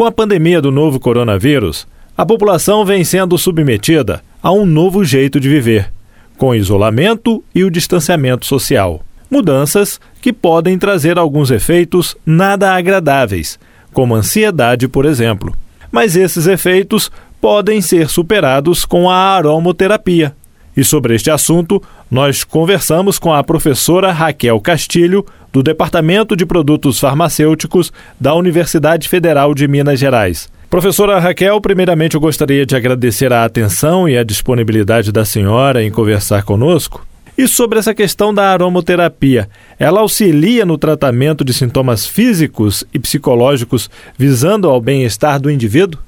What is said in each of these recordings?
Com a pandemia do novo coronavírus, a população vem sendo submetida a um novo jeito de viver, com isolamento e o distanciamento social. Mudanças que podem trazer alguns efeitos nada agradáveis, como ansiedade, por exemplo. Mas esses efeitos podem ser superados com a aromoterapia. E sobre este assunto, nós conversamos com a professora Raquel Castilho, do Departamento de Produtos Farmacêuticos da Universidade Federal de Minas Gerais. Professora Raquel, primeiramente eu gostaria de agradecer a atenção e a disponibilidade da senhora em conversar conosco. E sobre essa questão da aromoterapia, ela auxilia no tratamento de sintomas físicos e psicológicos visando ao bem-estar do indivíduo?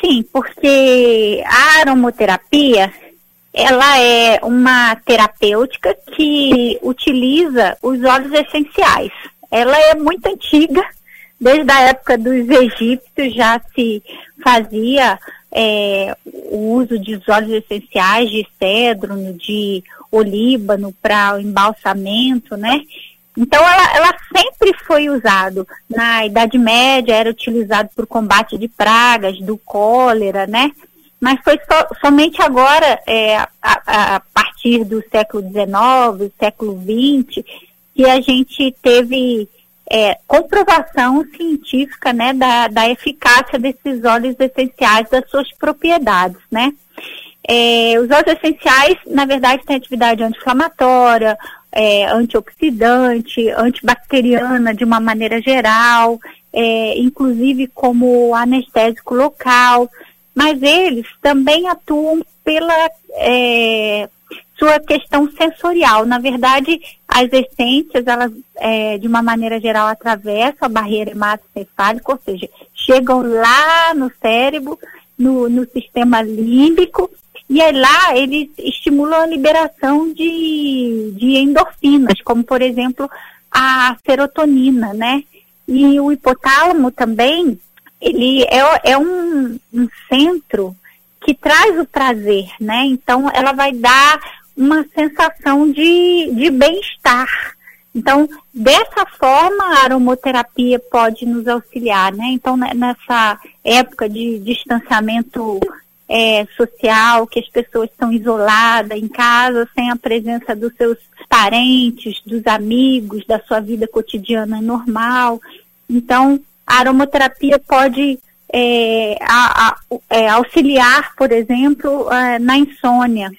Sim, porque a aromoterapia ela é uma terapêutica que utiliza os óleos essenciais. Ela é muito antiga, desde a época dos egípcios já se fazia é, o uso de óleos essenciais de cedro, de olíbano para o embalsamento, né? Então ela, ela sempre foi usado. Na Idade Média era utilizado por combate de pragas, do cólera, né? Mas foi so, somente agora, é, a, a, partir do século XIX, século XX, que a gente teve é, comprovação científica né, da, da eficácia desses óleos essenciais, das suas propriedades, né? É, os óleos essenciais, na verdade, têm atividade anti-inflamatória, é, antioxidante, antibacteriana de uma maneira geral, é, inclusive como anestésico local mas eles também atuam pela é, sua questão sensorial. Na verdade, as essências, elas, é, de uma maneira geral, atravessam a barreira hematocefálica, ou seja, chegam lá no cérebro, no, no sistema límbico, e aí lá eles estimulam a liberação de, de endorfinas, como por exemplo a serotonina, né? E o hipotálamo também, ele é, é um, um centro que traz o prazer, né? Então, ela vai dar uma sensação de, de bem-estar. Então, dessa forma, a aromoterapia pode nos auxiliar, né? Então, nessa época de distanciamento é, social, que as pessoas estão isoladas em casa, sem a presença dos seus parentes, dos amigos, da sua vida cotidiana normal. Então, a aromaterapia pode é, a, a, é, auxiliar, por exemplo, é, na insônia.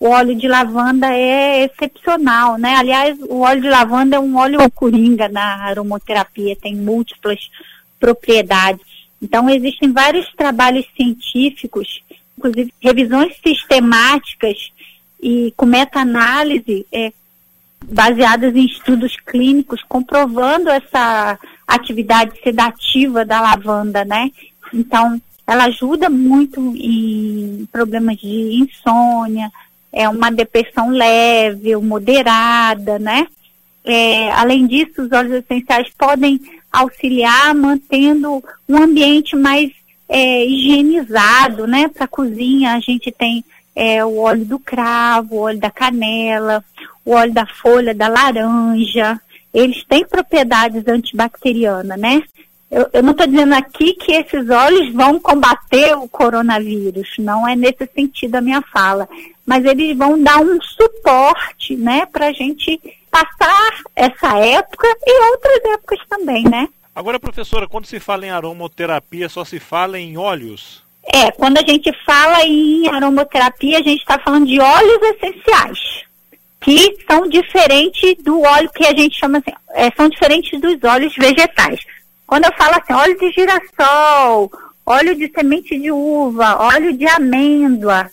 O óleo de lavanda é excepcional, né? Aliás, o óleo de lavanda é um óleo coringa na aromaterapia, tem múltiplas propriedades. Então, existem vários trabalhos científicos, inclusive revisões sistemáticas e com meta-análise é, baseadas em estudos clínicos comprovando essa atividade sedativa da lavanda, né? Então, ela ajuda muito em problemas de insônia, é uma depressão leve ou moderada, né? É, além disso, os óleos essenciais podem auxiliar mantendo um ambiente mais é, higienizado, né? Para cozinha, a gente tem é, o óleo do cravo, o óleo da canela, o óleo da folha da laranja, eles têm propriedades antibacterianas, né? Eu, eu não estou dizendo aqui que esses óleos vão combater o coronavírus, não é nesse sentido a minha fala, mas eles vão dar um suporte, né, para a gente passar essa época e outras épocas também, né? Agora, professora, quando se fala em aromoterapia, só se fala em óleos? É, quando a gente fala em aromoterapia, a gente está falando de óleos essenciais que são diferentes do óleo que a gente chama assim, é, são diferentes dos óleos vegetais. Quando eu falo assim, óleo de girassol, óleo de semente de uva, óleo de amêndoa,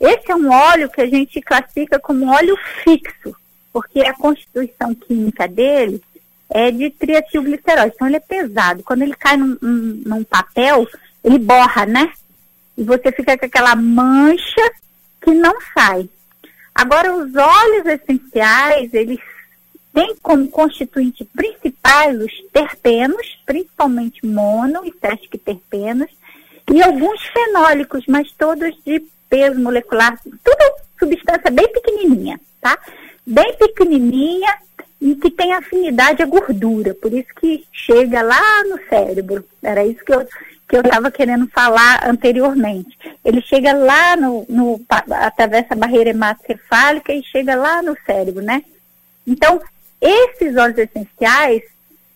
esse é um óleo que a gente classifica como óleo fixo, porque a constituição química dele é de triatilglicerol, então ele é pesado. Quando ele cai num, num papel, ele borra, né? E você fica com aquela mancha que não sai. Agora, os óleos essenciais, eles têm como constituinte principais os terpenos, principalmente mono e sesquiterpenos, e alguns fenólicos, mas todos de peso molecular, tudo substância bem pequenininha, tá? Bem pequenininha e que tem afinidade à gordura, por isso que chega lá no cérebro. Era isso que eu que eu estava querendo falar anteriormente. Ele chega lá no, no atravessa a barreira hematocefálica e chega lá no cérebro, né? Então, esses óleos essenciais,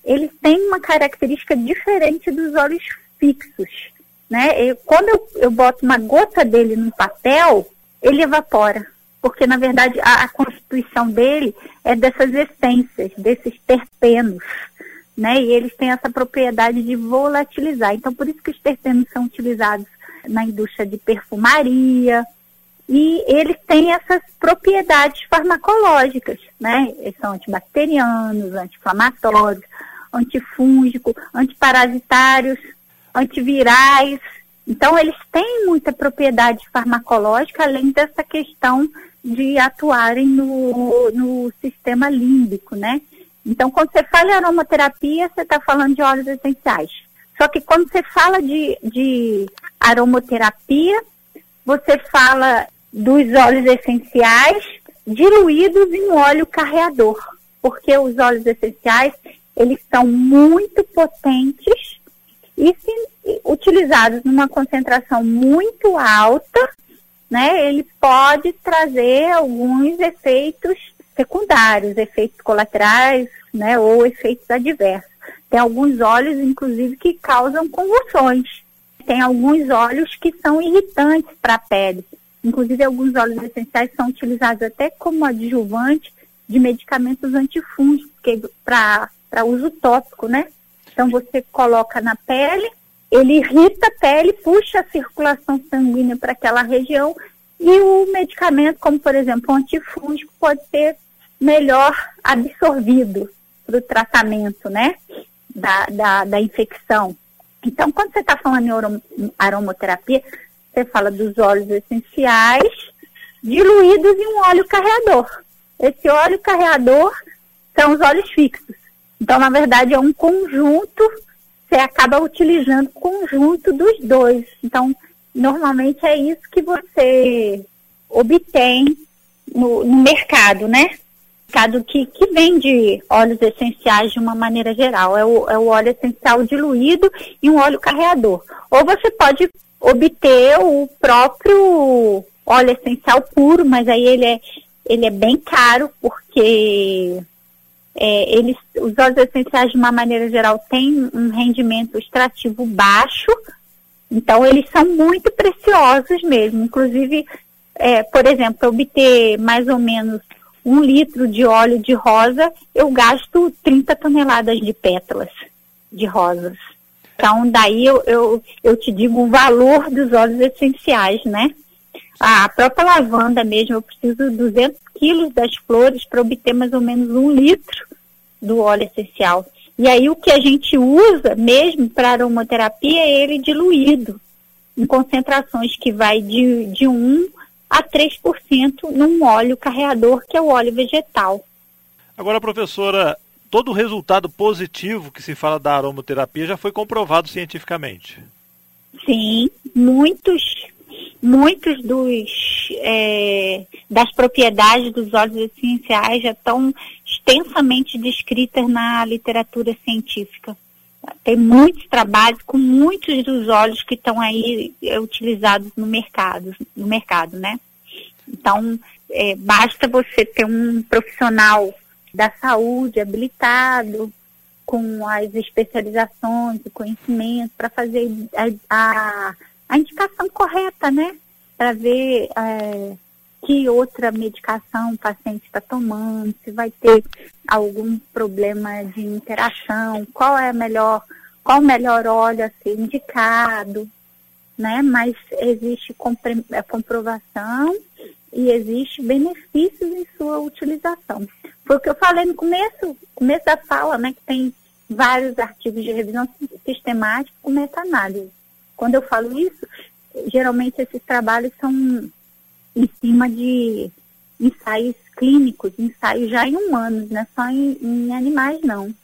eles têm uma característica diferente dos óleos fixos, né? Quando eu, eu boto uma gota dele no papel, ele evapora porque na verdade a, a, constituição dele é dessas essências, desses terpenos, né? E eles têm essa propriedade de volatilizar. Então por isso que os terpenos são utilizados na indústria de perfumaria e eles têm essas propriedades farmacológicas, né? Eles são antibacterianos, anti-inflamatórios, antifúngicos, antiparasitários, antivirais. Então, eles têm muita propriedade farmacológica, além dessa questão de atuarem no, no sistema límbico, né? Então, quando você fala em aromaterapia, você está falando de óleos essenciais. Só que quando você fala de, de aromaterapia, você fala dos óleos essenciais diluídos em óleo carreador, porque os óleos essenciais, eles são muito potentes e se utilizados numa concentração muito alta, né, ele pode trazer alguns efeitos secundários, efeitos colaterais, né, ou efeitos adversos. Tem alguns óleos, inclusive, que causam convulsões. Tem alguns óleos que são irritantes para a pele. Inclusive, alguns óleos essenciais são utilizados até como adjuvante de medicamentos antifúngicos para uso tópico, né? Então, você coloca na pele, ele irrita a pele, puxa a circulação sanguínea para aquela região e o medicamento, como por exemplo o antifúngico, pode ser melhor absorvido para o tratamento, né, da, da, da, infecção. Então, quando você está falando em aromoterapia, você fala dos óleos essenciais diluídos em um óleo carreador. Esse óleo carreador são os óleos fixos. Então, na verdade, é um conjunto você acaba utilizando o conjunto dos dois. Então, normalmente é isso que você obtém no, no mercado, né? Mercado que, que vende óleos essenciais de uma maneira geral. É o, é o óleo essencial diluído e um óleo carreador. Ou você pode obter o próprio óleo essencial puro, mas aí ele é, ele é bem caro, porque é, eles, os óleos essenciais, de uma maneira geral, têm um rendimento extrativo baixo, então eles são muito preciosos mesmo. Inclusive, é, por exemplo, para obter mais ou menos um litro de óleo de rosa, eu gasto 30 toneladas de pétalas de rosas. Então, daí eu, eu, eu te digo o valor dos óleos essenciais, né? A própria lavanda mesmo, eu preciso de 200 quilos das flores para obter mais ou menos um litro do óleo essencial. E aí o que a gente usa mesmo para aromaterapia é ele diluído, em concentrações que vai de, de 1 a 3% num óleo carreador, que é o óleo vegetal. Agora, professora, todo o resultado positivo que se fala da aromaterapia já foi comprovado cientificamente? Sim, muitos muitos dos é, das propriedades dos óleos essenciais já estão extensamente descritas na literatura científica. Tem muitos trabalhos com muitos dos óleos que estão aí é, utilizados no mercado, no mercado, né? Então, é, basta você ter um profissional da saúde habilitado, com as especializações, o conhecimento, para fazer a, a a indicação correta, né? Para ver é, que outra medicação o paciente está tomando, se vai ter algum problema de interação, qual é a melhor, qual o melhor óleo a ser indicado, né? Mas existe é, comprovação e existe benefícios em sua utilização. Foi o que eu falei no começo, começo da fala, né? Que tem vários artigos de revisão sistemática com meta-análise. Quando eu falo isso, geralmente esses trabalhos são em cima de ensaios clínicos, ensaios já em humanos, não é só em, em animais não,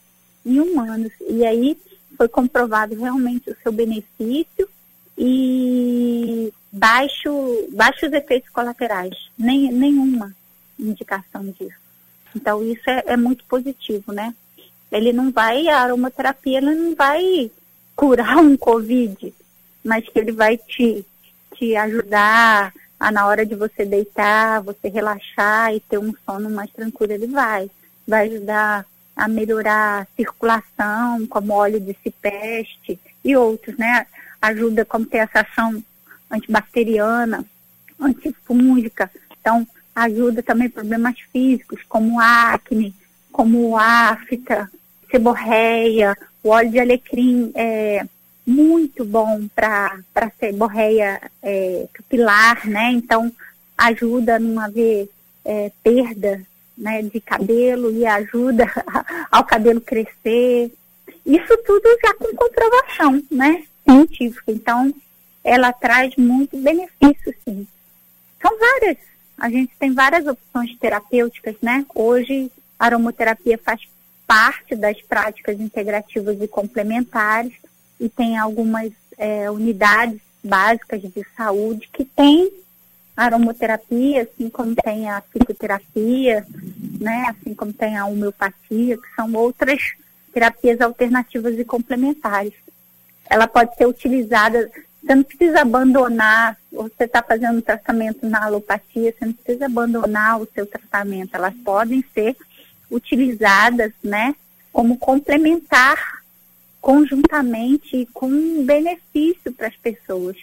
em humanos. E aí foi comprovado realmente o seu benefício e baixo, baixos efeitos colaterais, nem, nenhuma indicação disso. Então isso é, é muito positivo, né? Ele não vai, a aromaterapia ele não vai curar um Covid, mas que ele vai te, te ajudar a na hora de você deitar, você relaxar e ter um sono mais tranquilo, ele vai. Vai ajudar a melhorar a circulação, como óleo de cipeste e outros, né? Ajuda como ter essa ação antibacteriana, antifúngica. Então, ajuda também problemas físicos, como acne, como afta, seborreia, o óleo de alecrim é muito bom para seborreia é, capilar, né? Então, ajuda a não haver é, perda né, de cabelo e ajuda ao cabelo crescer. Isso tudo já com comprovação, né, científica. Então, ela traz muito benefício, sim. São várias. A gente tem várias opções terapêuticas, né? Hoje, a aromoterapia faz parte das práticas integrativas e complementares e tem algumas é, unidades básicas de saúde que tem aromoterapia, assim como tem a psicoterapia, né, assim como tem a homeopatia, que são outras terapias alternativas e complementares. Ela pode ser utilizada, você não precisa abandonar, você está fazendo um tratamento na alopatia, você não precisa abandonar o seu tratamento, elas podem ser utilizadas, né, como complementar conjuntamente com benefício para as pessoas.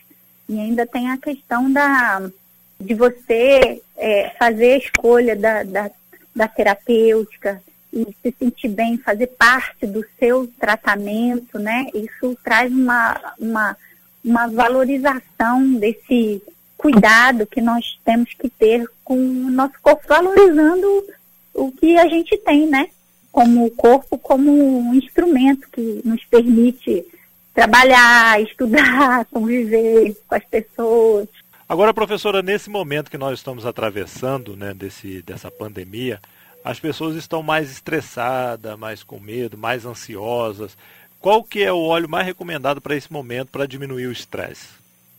E ainda tem a questão da de você é, fazer a escolha da, da, da terapêutica e se sentir bem, fazer parte do seu tratamento, né? Isso traz uma, uma, uma valorização desse cuidado que nós temos que ter com o nosso corpo, valorizando o que a gente tem, né? Como o corpo, como um instrumento que nos permite trabalhar, estudar, conviver com as pessoas. Agora, professora, nesse momento que nós estamos atravessando, né, desse, dessa pandemia, as pessoas estão mais estressadas, mais com medo, mais ansiosas. Qual que é o óleo mais recomendado para esse momento para diminuir o estresse?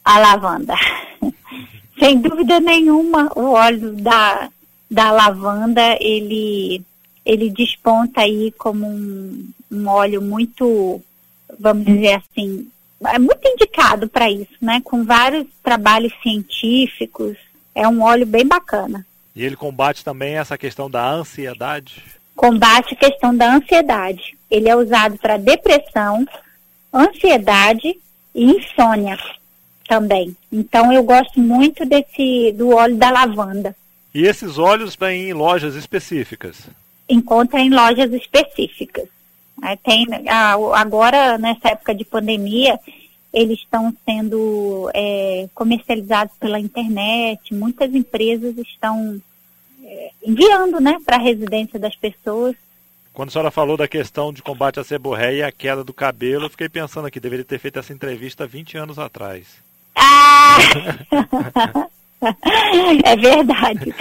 A lavanda. Sem dúvida nenhuma, o óleo da, da lavanda, ele, ele desponta aí como um, um óleo muito, vamos dizer assim, é muito indicado para isso, né? Com vários trabalhos científicos. É um óleo bem bacana. E ele combate também essa questão da ansiedade? Combate a questão da ansiedade. Ele é usado para depressão, ansiedade e insônia também. Então eu gosto muito desse do óleo da lavanda. E esses óleos vêm em lojas específicas? Encontra em lojas específicas. Tem, agora, nessa época de pandemia, eles estão sendo é, comercializados pela internet, muitas empresas estão é, enviando né, para a residência das pessoas. Quando a senhora falou da questão de combate à seborréia e a queda do cabelo, eu fiquei pensando aqui, deveria ter feito essa entrevista 20 anos atrás. Ah! é verdade.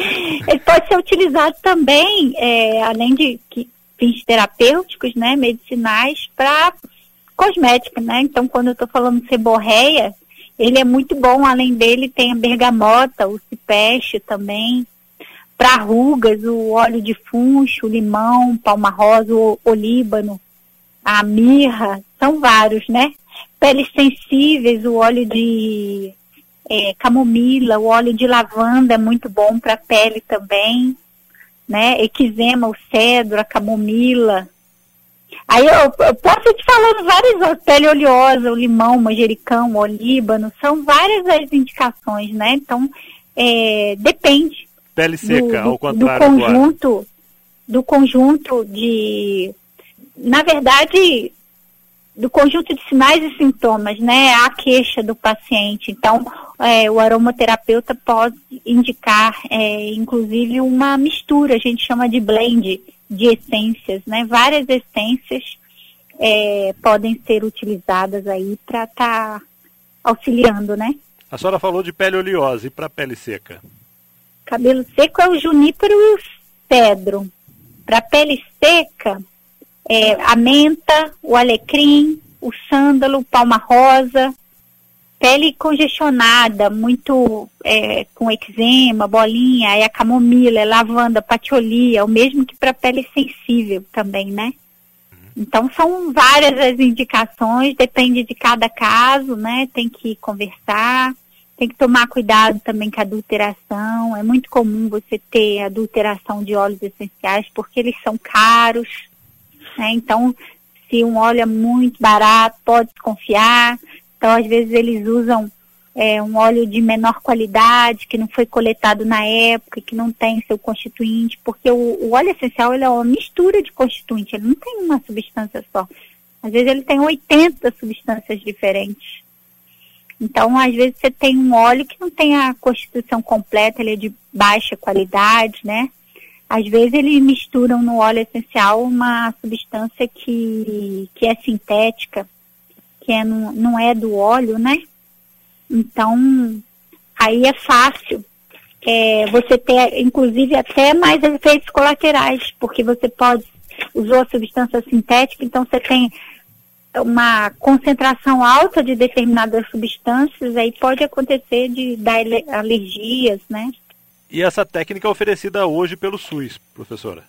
Ele pode ser utilizado também, é, além de que fins terapêuticos, né, medicinais, para cosmética, né? Então, quando eu estou falando seborreia, ele é muito bom. Além dele, tem a bergamota, o cipeste também. Para rugas, o óleo de funcho, o limão, palma rosa, o olíbano, a mirra, são vários, né? Peles sensíveis, o óleo de é, camomila, o óleo de lavanda é muito bom para a pele também né? Eczema, o cedro, a camomila. Aí eu, eu posso te falando várias, pele oleosa, o limão, o manjericão, o olíbano, são várias as indicações, né? Então, é, depende. Pele seca, do, ao contrário. Do conjunto, do conjunto de. Na verdade, do conjunto de sinais e sintomas, né? A queixa do paciente. Então, é, o aromaterapeuta pode indicar, é, inclusive, uma mistura, a gente chama de blend de essências, né? Várias essências é, podem ser utilizadas aí para estar tá auxiliando, né? A senhora falou de pele oleosa e para pele seca? Cabelo seco é o junípero e o cedro. Para pele seca, é, a menta, o alecrim, o sândalo, palma rosa, pele congestionada, muito é, com eczema, bolinha, é a camomila, é lavanda, patiolia, é o mesmo que para pele sensível também, né? Então são várias as indicações, depende de cada caso, né? Tem que conversar, tem que tomar cuidado também com a adulteração. É muito comum você ter adulteração de óleos essenciais porque eles são caros, né? Então, se um óleo é muito barato, pode confiar. Então, às vezes, eles usam é, um óleo de menor qualidade, que não foi coletado na época, que não tem seu constituinte, porque o, o óleo essencial é uma mistura de constituinte, ele não tem uma substância só. Às vezes ele tem 80 substâncias diferentes. Então, às vezes você tem um óleo que não tem a constituição completa, ele é de baixa qualidade, né? Às vezes eles misturam no óleo essencial uma substância que, que é sintética, que é, não, não é do óleo, né? Então, aí é fácil é, você ter, inclusive, até mais efeitos colaterais, porque você pode usar a substância sintética, então você tem uma concentração alta de determinadas substâncias, aí pode acontecer de dar alergias, né? E essa técnica é oferecida hoje pelo SUS, professora?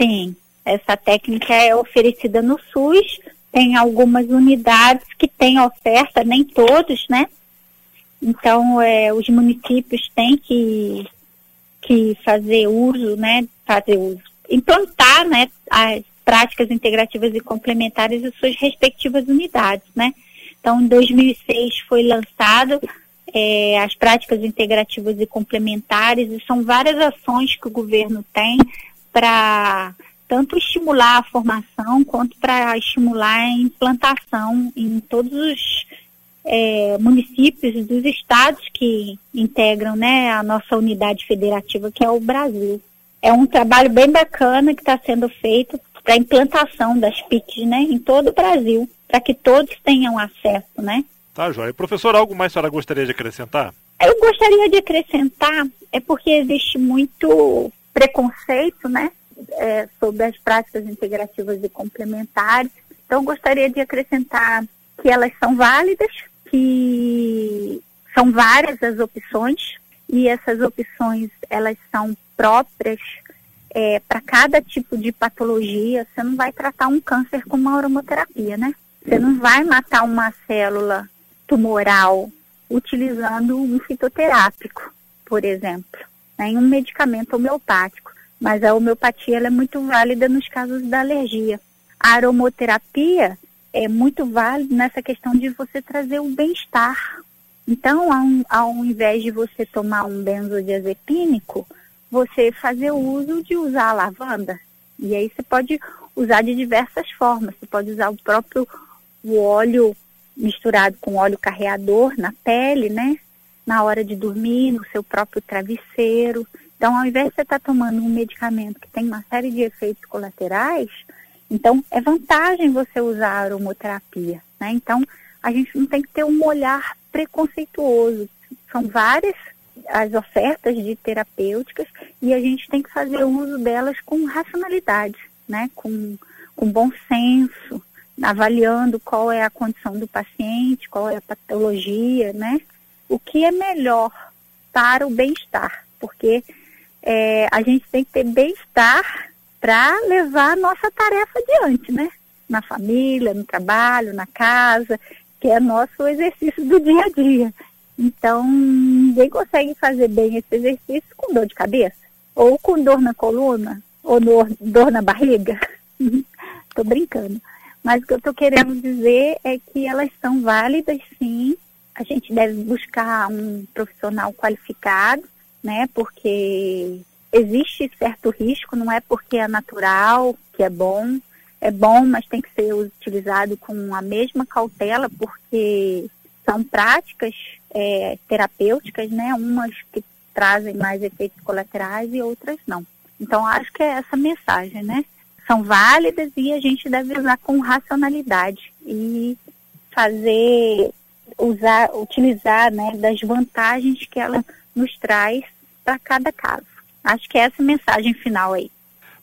Sim, essa técnica é oferecida no SUS, tem algumas unidades que têm oferta, nem todos, né? Então, é, os municípios têm que, que fazer uso, né? Fazer uso, implantar, né? As práticas integrativas e complementares em suas respectivas unidades, né? Então, em 2006 foi lançado é, as práticas integrativas e complementares e são várias ações que o governo tem para tanto estimular a formação quanto para estimular a implantação em todos os é, municípios dos estados que integram né, a nossa unidade federativa, que é o Brasil. É um trabalho bem bacana que está sendo feito para a implantação das PICs né, em todo o Brasil, para que todos tenham acesso. Né? Tá, Joia. Professor, algo mais a senhora gostaria de acrescentar? Eu gostaria de acrescentar, é porque existe muito preconceito, né? é, sobre as práticas integrativas e complementares. Então, gostaria de acrescentar que elas são válidas, que são várias as opções e essas opções elas são próprias é, para cada tipo de patologia. Você não vai tratar um câncer com uma aromaterapia, né? Você não vai matar uma célula tumoral utilizando um fitoterápico, por exemplo, né, um medicamento homeopático mas a homeopatia é muito válida nos casos da alergia. A aromoterapia é muito válida nessa questão de você trazer o bem-estar. Então, ao, ao invés de você tomar um benzodiazepínico, você fazer o uso de usar a lavanda. E aí você pode usar de diversas formas. Você pode usar o próprio o óleo misturado com óleo carreador na pele, né? Na hora de dormir, no seu próprio travesseiro. Então, ao invés de você estar tá tomando um medicamento que tem uma série de efeitos colaterais, então é vantagem você usar a aromoterapia. Né? Então, a gente não tem que ter um olhar preconceituoso. São várias as ofertas de terapêuticas e a gente tem que fazer uso delas com racionalidade, né? com, com bom senso, avaliando qual é a condição do paciente, qual é a patologia, né? O que é melhor para o bem-estar, porque é, a gente tem que ter bem-estar para levar a nossa tarefa adiante, né? Na família, no trabalho, na casa, que é nosso exercício do dia a dia. Então, ninguém consegue fazer bem esse exercício com dor de cabeça, ou com dor na coluna, ou dor, dor na barriga. Estou brincando. Mas o que eu estou querendo dizer é que elas são válidas, sim. A gente deve buscar um profissional qualificado né? Porque existe certo risco, não é porque é natural que é bom, é bom, mas tem que ser utilizado com a mesma cautela, porque são práticas é, terapêuticas, né? Umas que trazem mais efeitos colaterais e outras não. Então, acho que é essa mensagem, né? São válidas e a gente deve usar com racionalidade e fazer, usar, utilizar, né, das vantagens que ela nos traz para cada caso. Acho que é essa mensagem final aí.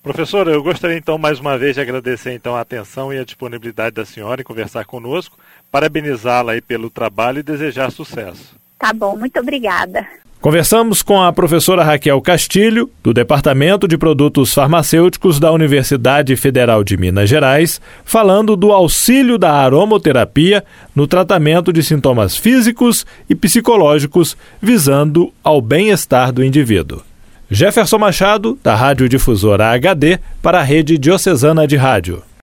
Professora, eu gostaria então mais uma vez de agradecer então a atenção e a disponibilidade da senhora em conversar conosco, parabenizá-la aí pelo trabalho e desejar sucesso. Tá bom, muito obrigada. Conversamos com a professora Raquel Castilho, do Departamento de Produtos Farmacêuticos da Universidade Federal de Minas Gerais, falando do auxílio da aromoterapia no tratamento de sintomas físicos e psicológicos, visando ao bem-estar do indivíduo. Jefferson Machado, da Rádio Difusora HD, para a Rede Diocesana de Rádio.